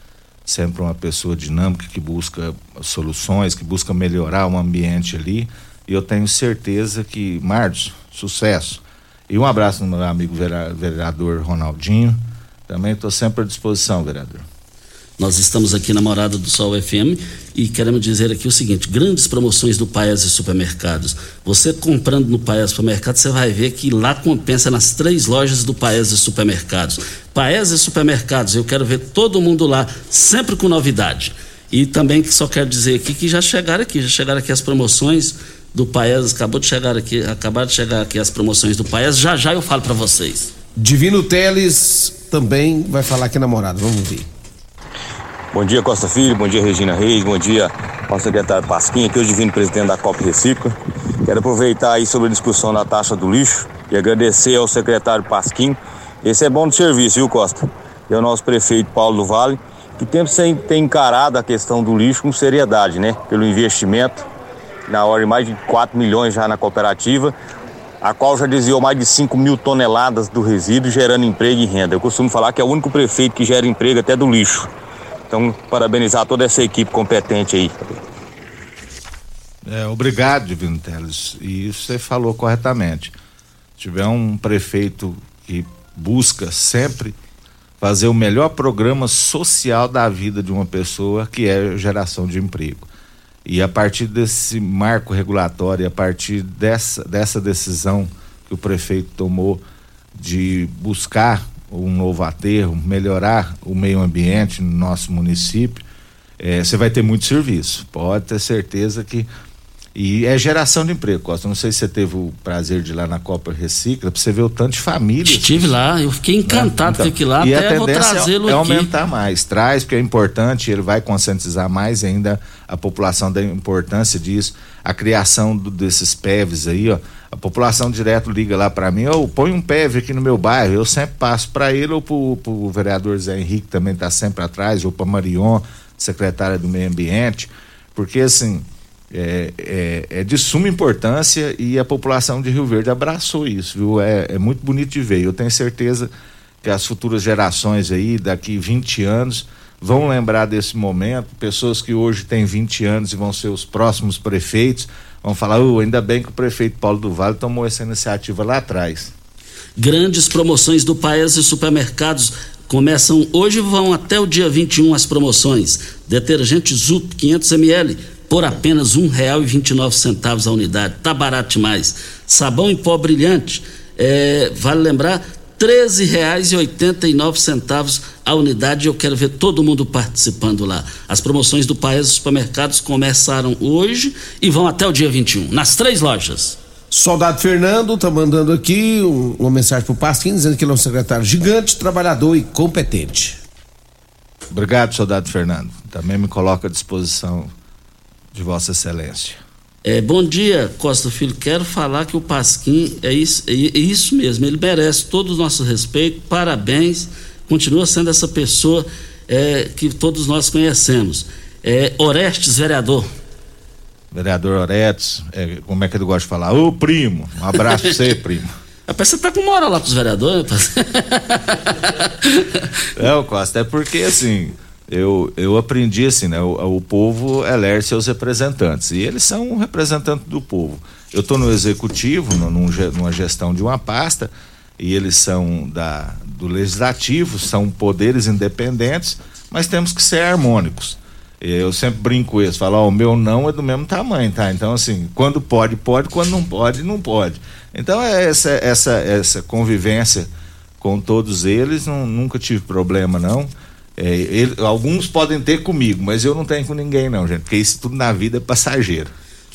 sempre uma pessoa dinâmica que busca soluções, que busca melhorar o ambiente ali. E eu tenho certeza que, Marcos, sucesso. E um abraço no meu amigo vereador Ronaldinho. Também estou sempre à disposição, vereador. Nós estamos aqui na Morada do Sol FM e queremos dizer aqui o seguinte: grandes promoções do Paes e Supermercados. Você comprando no Paes Supermercados, você vai ver que lá compensa nas três lojas do Paes e Supermercados. Paes e Supermercados, eu quero ver todo mundo lá, sempre com novidade. E também que só quero dizer aqui que já chegaram aqui, já chegaram aqui as promoções do Paes, acabou de chegar aqui, acabaram de chegar aqui as promoções do Paes, já já eu falo para vocês. Divino Teles também vai falar aqui na Morada, vamos ver. Bom dia, Costa Filho. Bom dia, Regina Reis. Bom dia ao secretário Pasquim, aqui é o divino presidente da COP Recicla. Quero aproveitar aí sobre a discussão da taxa do lixo e agradecer ao secretário Pasquim. Esse é bom de serviço, viu, Costa? E ao nosso prefeito Paulo do Vale, que sempre tem encarado a questão do lixo com seriedade, né? Pelo investimento, na hora de mais de 4 milhões já na cooperativa, a qual já desviou mais de 5 mil toneladas do resíduo, gerando emprego e renda. Eu costumo falar que é o único prefeito que gera emprego até do lixo. Então, parabenizar toda essa equipe competente aí. É, obrigado, Divino Teles. E isso você falou corretamente. Se tiver um prefeito que busca sempre fazer o melhor programa social da vida de uma pessoa, que é geração de emprego. E a partir desse marco regulatório, a partir dessa, dessa decisão que o prefeito tomou de buscar um novo aterro, melhorar o meio ambiente no nosso município, eh, você vai ter muito serviço. Pode ter certeza que e é geração de emprego, Costa. Não sei se você teve o prazer de ir lá na Copa Recicla, pra você ver o tanto de famílias. Estive lá, eu fiquei encantado né? com aquilo lá, e até a vou tendência trazê-lo é, é aqui. aumentar mais. Traz, porque é importante, ele vai conscientizar mais ainda a população da importância disso. A criação do, desses PEVs aí, ó. A população direto liga lá para mim, ou põe um PEV aqui no meu bairro. Eu sempre passo para ele ou pro, pro vereador Zé Henrique, também tá sempre atrás, ou para Marion, secretária do Meio Ambiente, porque assim é, é, é, de suma importância e a população de Rio Verde abraçou isso, viu? É, é, muito bonito de ver. Eu tenho certeza que as futuras gerações aí, daqui 20 anos, vão lembrar desse momento. Pessoas que hoje têm 20 anos e vão ser os próximos prefeitos, vão falar: oh, ainda bem que o prefeito Paulo do Vale tomou essa iniciativa lá atrás. Grandes promoções do Paes e supermercados começam hoje e vão até o dia 21 as promoções. Detergente Zup 500 ml por apenas nove centavos a unidade. Tá barato demais. Sabão em pó brilhante, é, vale lembrar, treze reais e oitenta e nove centavos a unidade. Eu quero ver todo mundo participando lá. As promoções do Paes Supermercados começaram hoje e vão até o dia 21, nas três lojas. Soldado Fernando tá mandando aqui um, uma mensagem pro Pasquim dizendo que ele é um secretário gigante, trabalhador e competente. Obrigado, soldado Fernando. Também me coloca à disposição de Vossa Excelência. É, bom dia, Costa Filho. Quero falar que o Pasquim é isso, é, é isso mesmo. Ele merece todo o nosso respeito. Parabéns. Continua sendo essa pessoa é, que todos nós conhecemos. É, Orestes, vereador. Vereador Orestes, é, como é que ele gosta de falar? Ô primo, um abraço pra você, primo. Rapaz, você tá com moral lá pros vereadores, Não, Costa, é porque assim, eu, eu aprendi assim, né? O, o povo elege seus representantes e eles são um representante do povo. Eu estou no executivo, no, num, numa gestão de uma pasta e eles são da, do legislativo, são poderes independentes, mas temos que ser harmônicos. Eu sempre brinco isso, falo, ó, o meu não é do mesmo tamanho, tá? Então, assim, quando pode, pode, quando não pode, não pode. Então, é essa, essa, essa convivência com todos eles, não, nunca tive problema, não. É, ele, alguns podem ter comigo, mas eu não tenho com ninguém, não, gente, porque isso tudo na vida é passageiro.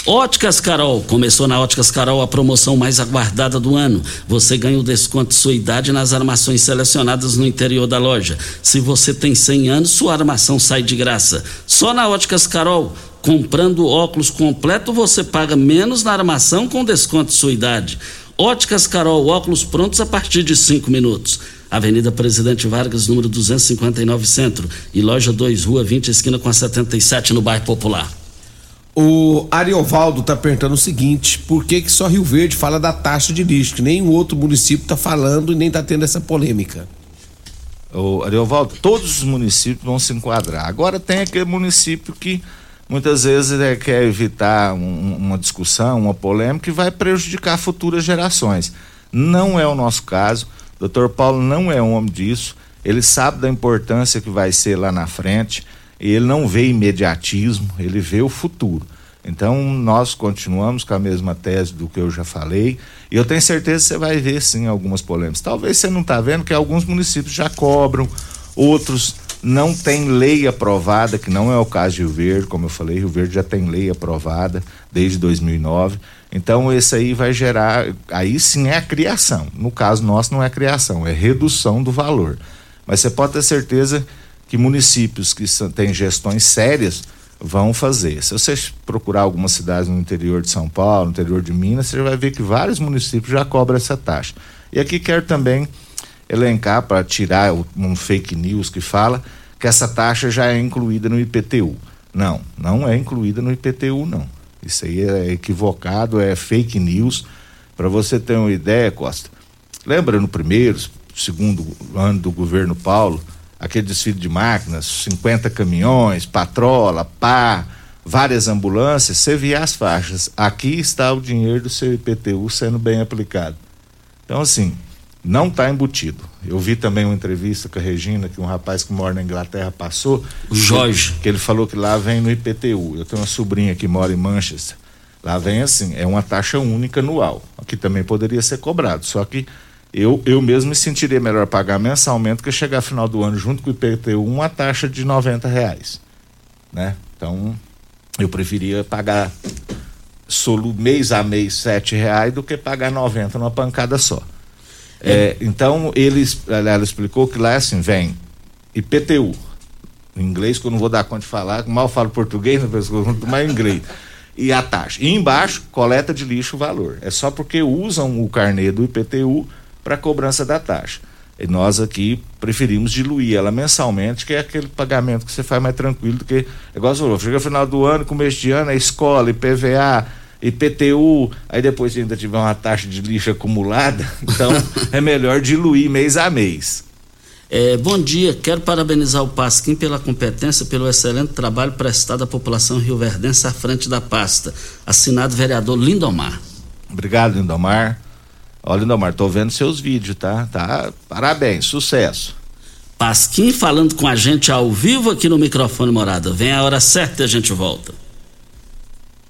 Óticas Carol. Começou na Óticas Carol a promoção mais aguardada do ano. Você ganha o desconto de sua idade nas armações selecionadas no interior da loja. Se você tem 100 anos, sua armação sai de graça. Só na Óticas Carol. Comprando óculos completo, você paga menos na armação com desconto de sua idade. Óticas Carol, óculos prontos a partir de 5 minutos. Avenida Presidente Vargas, número 259 Centro. E loja 2, Rua 20, esquina com a 77, no bairro Popular. O Ariovaldo está perguntando o seguinte: por que, que só Rio Verde fala da taxa de lixo? Que nenhum outro município está falando e nem está tendo essa polêmica. O Ariovaldo, todos os municípios vão se enquadrar. Agora tem aquele município que muitas vezes é, quer evitar um, uma discussão, uma polêmica que vai prejudicar futuras gerações. Não é o nosso caso. Doutor Paulo não é homem disso. Ele sabe da importância que vai ser lá na frente ele não vê imediatismo, ele vê o futuro. Então, nós continuamos com a mesma tese do que eu já falei, e eu tenho certeza que você vai ver sim algumas polêmicas. Talvez você não está vendo que alguns municípios já cobram, outros não têm lei aprovada, que não é o caso de Rio Verde, como eu falei, Rio Verde já tem lei aprovada desde 2009. Então, esse aí vai gerar, aí sim é a criação. No caso nosso, não é criação, é redução do valor. Mas você pode ter certeza que municípios que têm gestões sérias vão fazer. Se você procurar algumas cidades no interior de São Paulo, no interior de Minas, você vai ver que vários municípios já cobram essa taxa. E aqui quero também elencar para tirar um fake news que fala que essa taxa já é incluída no IPTU. Não, não é incluída no IPTU não. Isso aí é equivocado, é fake news. Para você ter uma ideia, Costa, lembra no primeiro, segundo ano do governo Paulo, aquele desfile de máquinas, 50 caminhões, patrola, pá, várias ambulâncias, você via as faixas. Aqui está o dinheiro do seu IPTU sendo bem aplicado. Então, assim, não está embutido. Eu vi também uma entrevista com a Regina, que um rapaz que mora na Inglaterra passou. O Jorge. Que ele falou que lá vem no IPTU. Eu tenho uma sobrinha que mora em Manchester. Lá vem assim, é uma taxa única anual. Aqui também poderia ser cobrado. Só que eu, eu mesmo me sentiria melhor pagar mensalmente que chegar final do ano junto com o IPTU uma taxa de 90 reais. Né? Então, eu preferia pagar solo mês a mês sete reais do que pagar 90 numa pancada só. É, então, ele, ela explicou que lá é assim, vem IPTU, em inglês que eu não vou dar conta de falar, mal falo português, mas em inglês, e a taxa. E embaixo, coleta de lixo, valor. É só porque usam o carnê do IPTU para cobrança da taxa. E nós aqui preferimos diluir ela mensalmente, que é aquele pagamento que você faz mais tranquilo do que. Igual você falou, chega final do ano, começo de ano, é escola, IPVA, IPTU, aí depois ainda tiver uma taxa de lixo acumulada, então é melhor diluir mês a mês. É, bom dia, quero parabenizar o Pasquim pela competência, pelo excelente trabalho prestado à população rioverdense à frente da pasta. Assinado vereador Lindomar. Obrigado, Lindomar. Ó, Lindomar, tô vendo seus vídeos, tá? Tá, parabéns, sucesso. Pasquim falando com a gente ao vivo aqui no microfone Morada. Vem a hora certa e a gente volta.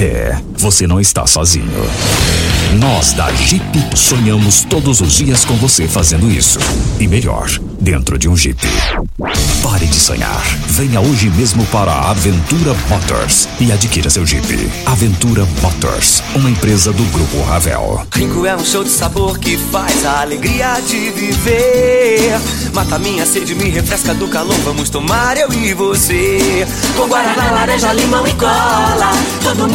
É, você não está sozinho. Nós da Jeep sonhamos todos os dias com você fazendo isso. E melhor, dentro de um Jeep. Pare de sonhar. Venha hoje mesmo para a Aventura Motors e adquira seu Jeep. Aventura Motors, uma empresa do Grupo Ravel. Rico é um show de sabor que faz a alegria de viver. Mata minha sede, me refresca do calor. Vamos tomar eu e você. Com guaraná, laranja, limão e cola. Todo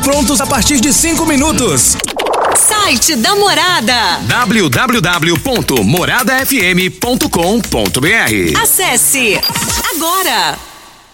prontos a partir de 5 minutos. Site da Morada. www.moradafm.com.br Acesse agora.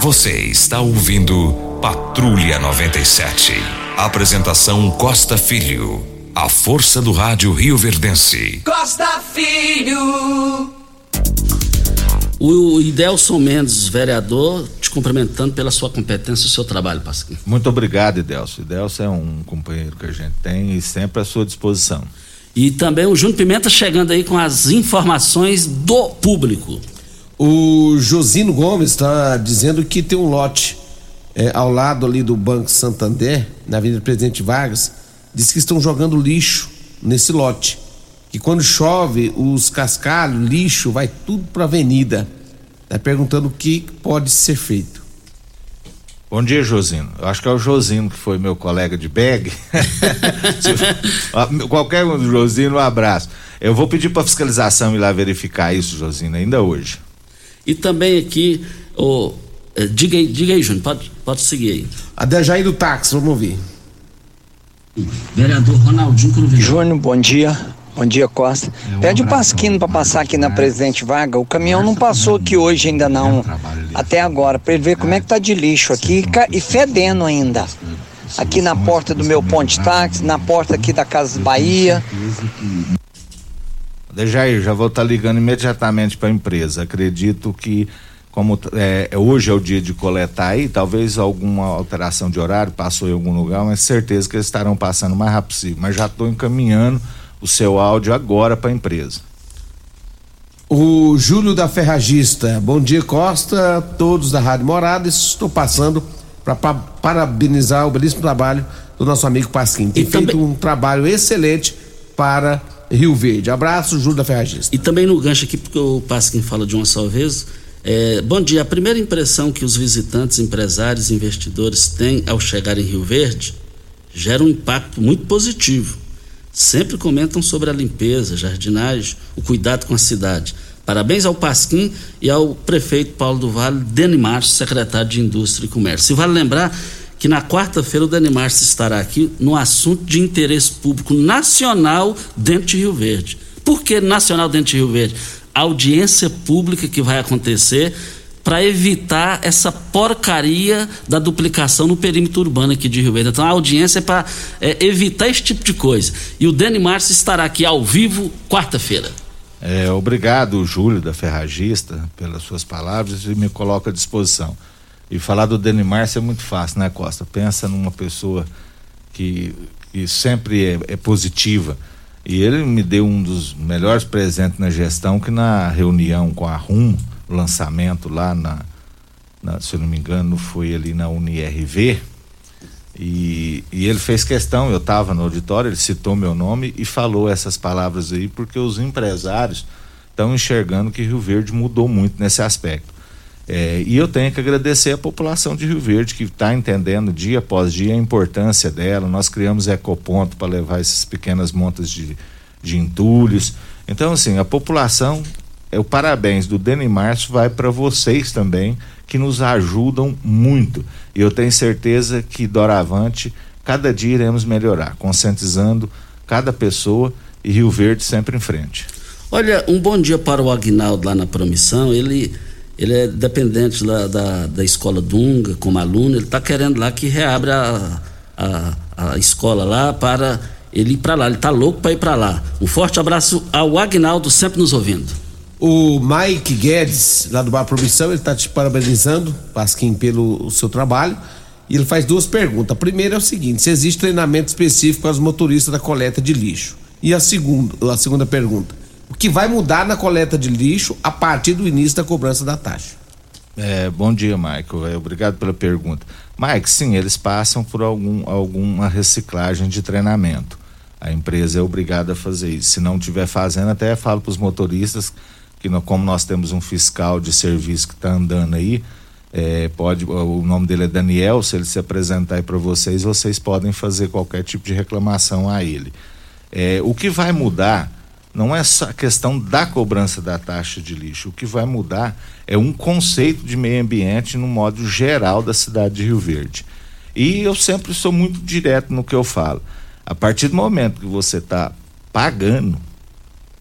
Você está ouvindo Patrulha 97. Apresentação Costa Filho. A força do rádio Rio Verdense. Costa Filho. O Idelson Mendes, vereador, te cumprimentando pela sua competência e o seu trabalho, Pasquim. Muito obrigado, Idelson. Idelson é um companheiro que a gente tem e sempre à sua disposição. E também o Júnior Pimenta chegando aí com as informações do público. O Josino Gomes está dizendo que tem um lote é, ao lado ali do Banco Santander, na Avenida Presidente Vargas, diz que estão jogando lixo nesse lote. Que quando chove, os cascalhos, lixo, vai tudo para a avenida. Está perguntando o que pode ser feito. Bom dia, Josino. Eu acho que é o Josino que foi meu colega de bag. Qualquer um do Josino, um abraço. Eu vou pedir para fiscalização ir lá verificar isso, Josino, ainda hoje. E também aqui, oh, diga aí, diga aí, Júnior, pode, pode seguir aí. A Dejaí do táxi, vamos ouvir. Vereador Ronaldinho Cruvinho. Júnior, bom dia. Bom dia, Costa. Pede o Pasquino para passar aqui na Presidente Varga. O caminhão não passou aqui hoje ainda não, até agora, para ele ver como é que tá de lixo aqui e fedendo ainda. Aqui na porta do meu ponte táxi, na porta aqui da Casa Bahia. Dejair, já vou estar tá ligando imediatamente para a empresa. Acredito que como é, hoje é o dia de coletar aí, talvez alguma alteração de horário passou em algum lugar, mas certeza que eles estarão passando o mais rápido possível. Mas já estou encaminhando o seu áudio agora para a empresa. O Júlio da Ferragista, bom dia Costa, todos da Rádio Morada, estou passando para parabenizar o belíssimo trabalho do nosso amigo Pasquim. Tem e feito também... um trabalho excelente para Rio Verde. Abraço, Júlio da Ferragista. E também no gancho aqui, porque o Pasquim fala de uma só vez, é, bom dia. A primeira impressão que os visitantes, empresários, investidores têm ao chegar em Rio Verde gera um impacto muito positivo. Sempre comentam sobre a limpeza, jardinagem, o cuidado com a cidade. Parabéns ao Pasquim e ao prefeito Paulo do Vale, Denimar, secretário de Indústria e Comércio. E vale lembrar que na quarta-feira o Denimar estará aqui no assunto de interesse público nacional dentro de Rio Verde. Por que nacional dentro de Rio Verde? audiência pública que vai acontecer para evitar essa porcaria da duplicação no perímetro urbano aqui de Rio Verde. Então a audiência é para é, evitar esse tipo de coisa. E o Dani Márcio estará aqui ao vivo quarta-feira. É, obrigado, Júlio da Ferragista, pelas suas palavras e me coloca à disposição. E falar do Dani Márcio é muito fácil, né, Costa? Pensa numa pessoa que, que sempre é, é positiva e ele me deu um dos melhores presentes na gestão, que na reunião com a RUM, lançamento lá na, na se eu não me engano, foi ali na UniRV. E, e ele fez questão, eu estava no auditório, ele citou meu nome e falou essas palavras aí, porque os empresários estão enxergando que Rio Verde mudou muito nesse aspecto. É, e eu tenho que agradecer a população de Rio Verde que está entendendo dia após dia a importância dela. Nós criamos ecoponto para levar essas pequenas montas de, de entulhos. Então, assim, a população, é, o parabéns do Deni Márcio vai para vocês também, que nos ajudam muito. E eu tenho certeza que doravante, cada dia iremos melhorar, conscientizando cada pessoa e Rio Verde sempre em frente. Olha, um bom dia para o Agnaldo lá na Promissão. Ele ele é dependente da, da escola Dunga, como aluno, ele está querendo lá que reabra a, a, a escola lá para ele ir para lá. Ele está louco para ir para lá. Um forte abraço ao Agnaldo, sempre nos ouvindo. O Mike Guedes, lá do Bar Promissão, ele está te parabenizando, Pasquim, pelo seu trabalho. E ele faz duas perguntas. A primeira é o seguinte: se existe treinamento específico para os motoristas da coleta de lixo? E a segunda, a segunda pergunta: o que vai mudar na coleta de lixo a partir do início da cobrança da taxa. É, bom dia, Michael. É, obrigado pela pergunta. Mike, sim, eles passam por algum, alguma reciclagem de treinamento. A empresa é obrigada a fazer isso. Se não estiver fazendo, até falo para os motoristas que como nós temos um fiscal de serviço que está andando aí, é, pode, o nome dele é Daniel, se ele se apresentar aí para vocês, vocês podem fazer qualquer tipo de reclamação a ele. É, o que vai mudar não é só a questão da cobrança da taxa de lixo. O que vai mudar é um conceito de meio ambiente no modo geral da cidade de Rio Verde. E eu sempre sou muito direto no que eu falo. A partir do momento que você está pagando,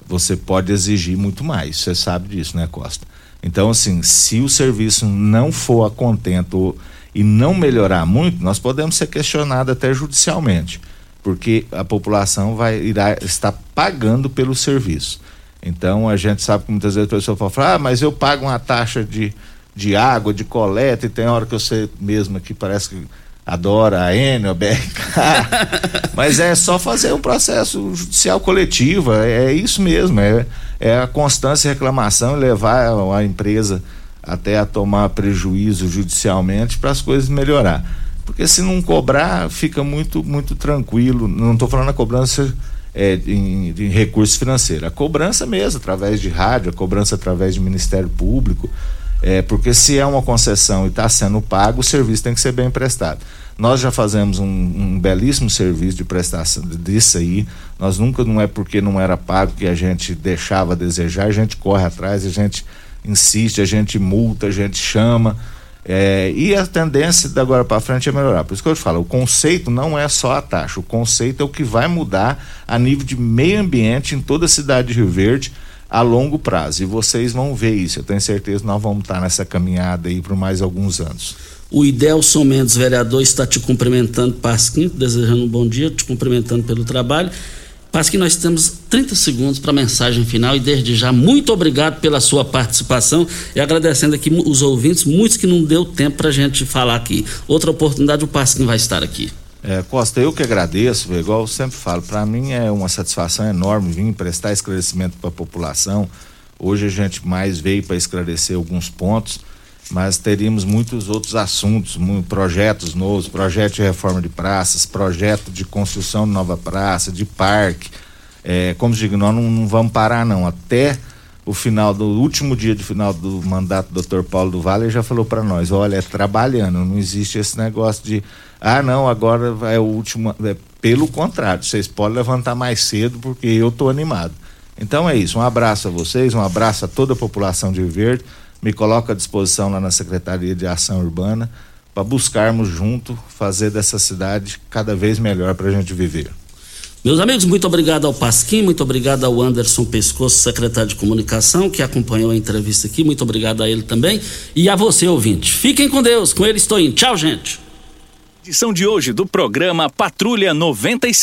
você pode exigir muito mais. Você sabe disso, né, Costa? Então, assim, se o serviço não for a contento e não melhorar muito, nós podemos ser questionados até judicialmente, porque a população vai irá estar pagando pelo serviço. Então a gente sabe que muitas vezes a pessoa fala, ah, mas eu pago uma taxa de, de água, de coleta, e tem hora que você mesmo aqui parece que adora a Enel, a BRK, mas é só fazer um processo judicial coletivo, é, é isso mesmo, é, é a constância reclamação e levar a, a empresa até a tomar prejuízo judicialmente para as coisas melhorar. Porque se não cobrar, fica muito, muito tranquilo. Não estou falando a cobrança é, em, em recurso financeiro. A cobrança mesmo, através de rádio, a cobrança através de Ministério Público. É, porque se é uma concessão e está sendo pago, o serviço tem que ser bem prestado. Nós já fazemos um, um, belíssimo serviço de prestação disso aí. Nós nunca, não é porque não era pago que a gente deixava a desejar, a gente corre atrás, a gente insiste, a gente multa, a gente chama. É, e a tendência de agora para frente é melhorar. Por isso que eu te falo, o conceito não é só a taxa, o conceito é o que vai mudar a nível de meio ambiente em toda a cidade de Rio Verde a longo prazo. E vocês vão ver isso. Eu tenho certeza que nós vamos estar nessa caminhada aí por mais alguns anos. O Idelson Mendes, vereador, está te cumprimentando, Pasquim, desejando um bom dia, te cumprimentando pelo trabalho. Pasquim, nós temos 30 segundos para a mensagem final e desde já, muito obrigado pela sua participação e agradecendo aqui os ouvintes, muitos que não deu tempo para a gente falar aqui. Outra oportunidade, o Pasquim vai estar aqui. É, Costa, eu que agradeço, igual eu sempre falo, para mim é uma satisfação enorme vir prestar esclarecimento para a população. Hoje a gente mais veio para esclarecer alguns pontos mas teríamos muitos outros assuntos, projetos novos, projeto de reforma de praças, projeto de construção de nova praça, de parque. É, como digo, nós não, não, vamos parar não. Até o final do último dia de final do mandato do Dr. Paulo do Vale, ele já falou para nós, olha, é trabalhando, não existe esse negócio de ah, não, agora é o último, é, pelo contrário, vocês podem levantar mais cedo porque eu estou animado. Então é isso, um abraço a vocês, um abraço a toda a população de Verde me coloco à disposição lá na Secretaria de Ação Urbana para buscarmos junto fazer dessa cidade cada vez melhor para a gente viver. Meus amigos, muito obrigado ao Pasquim, muito obrigado ao Anderson Pescoço, secretário de comunicação, que acompanhou a entrevista aqui. Muito obrigado a ele também. E a você, ouvinte. Fiquem com Deus. Com ele estou indo. Tchau, gente. Edição de hoje do programa Patrulha 96.